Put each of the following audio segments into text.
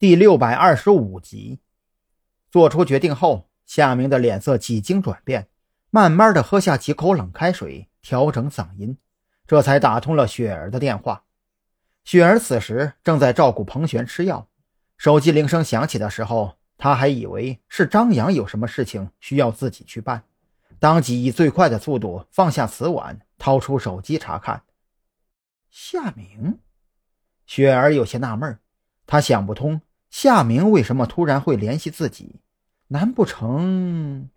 第六百二十五集，做出决定后，夏明的脸色几经转变，慢慢的喝下几口冷开水，调整嗓音，这才打通了雪儿的电话。雪儿此时正在照顾彭璇吃药，手机铃声响起的时候，他还以为是张扬有什么事情需要自己去办，当即以最快的速度放下瓷碗，掏出手机查看。夏明，雪儿有些纳闷，她想不通。夏明为什么突然会联系自己？难不成？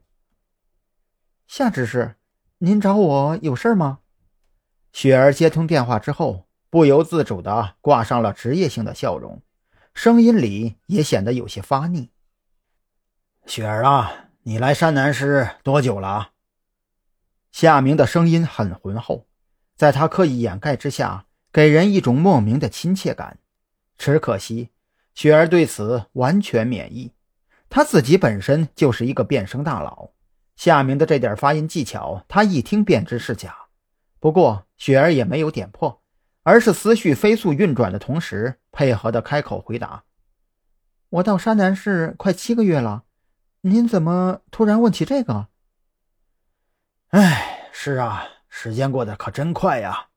夏执事，您找我有事吗？雪儿接通电话之后，不由自主的挂上了职业性的笑容，声音里也显得有些发腻。雪儿啊，你来山南市多久了？夏明的声音很浑厚，在他刻意掩盖之下，给人一种莫名的亲切感。只可惜。雪儿对此完全免疫，她自己本身就是一个变声大佬，夏明的这点发音技巧，她一听便知是假。不过雪儿也没有点破，而是思绪飞速运转的同时，配合的开口回答：“我到山南市快七个月了，您怎么突然问起这个？”“哎，是啊，时间过得可真快呀，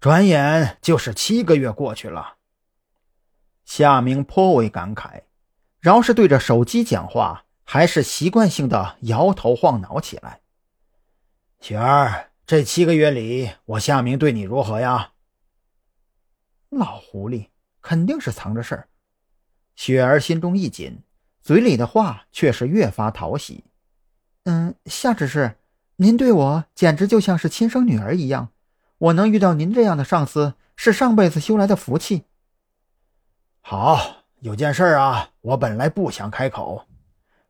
转眼就是七个月过去了。”夏明颇为感慨，饶是对着手机讲话，还是习惯性的摇头晃脑起来。雪儿，这七个月里，我夏明对你如何呀？老狐狸肯定是藏着事儿。雪儿心中一紧，嘴里的话却是越发讨喜。嗯，夏执事，您对我简直就像是亲生女儿一样，我能遇到您这样的上司，是上辈子修来的福气。好，有件事啊，我本来不想开口，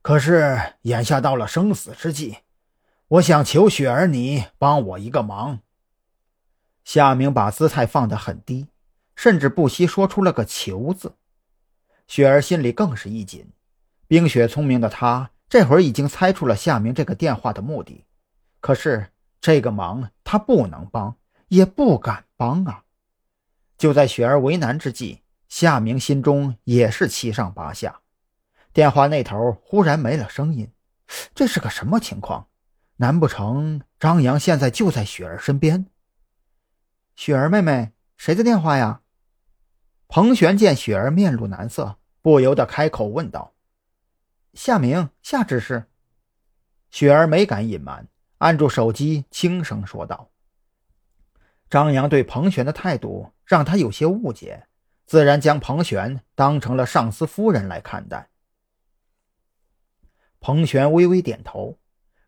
可是眼下到了生死之际，我想求雪儿你帮我一个忙。夏明把姿态放得很低，甚至不惜说出了个“求”字。雪儿心里更是一紧。冰雪聪明的她，这会儿已经猜出了夏明这个电话的目的。可是这个忙她不能帮，也不敢帮啊！就在雪儿为难之际。夏明心中也是七上八下，电话那头忽然没了声音，这是个什么情况？难不成张扬现在就在雪儿身边？雪儿妹妹，谁的电话呀？彭璇见雪儿面露难色，不由得开口问道：“夏明，夏执事。”雪儿没敢隐瞒，按住手机，轻声说道：“张扬对彭璇的态度让他有些误解。”自然将彭璇当成了上司夫人来看待。彭璇微微点头，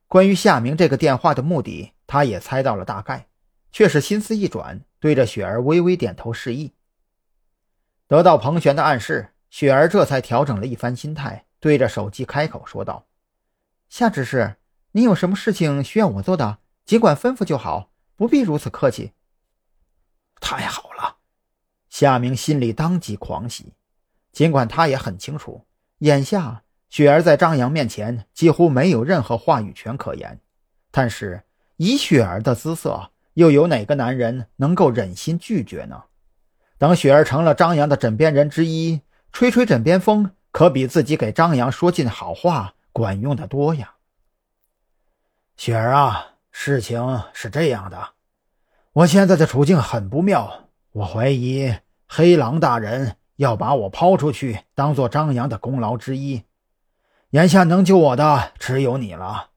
关于夏明这个电话的目的，他也猜到了大概，却是心思一转，对着雪儿微微点头示意。得到彭璇的暗示，雪儿这才调整了一番心态，对着手机开口说道：“夏执事，您有什么事情需要我做的，尽管吩咐就好，不必如此客气。”太好。夏明心里当即狂喜，尽管他也很清楚，眼下雪儿在张扬面前几乎没有任何话语权可言，但是以雪儿的姿色，又有哪个男人能够忍心拒绝呢？等雪儿成了张扬的枕边人之一，吹吹枕边风，可比自己给张扬说尽好话管用的多呀。雪儿啊，事情是这样的，我现在的处境很不妙，我怀疑。黑狼大人要把我抛出去，当做张扬的功劳之一。眼下能救我的只有你了，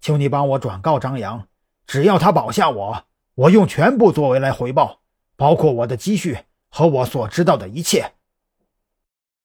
求你帮我转告张扬，只要他保下我，我用全部作为来回报，包括我的积蓄和我所知道的一切。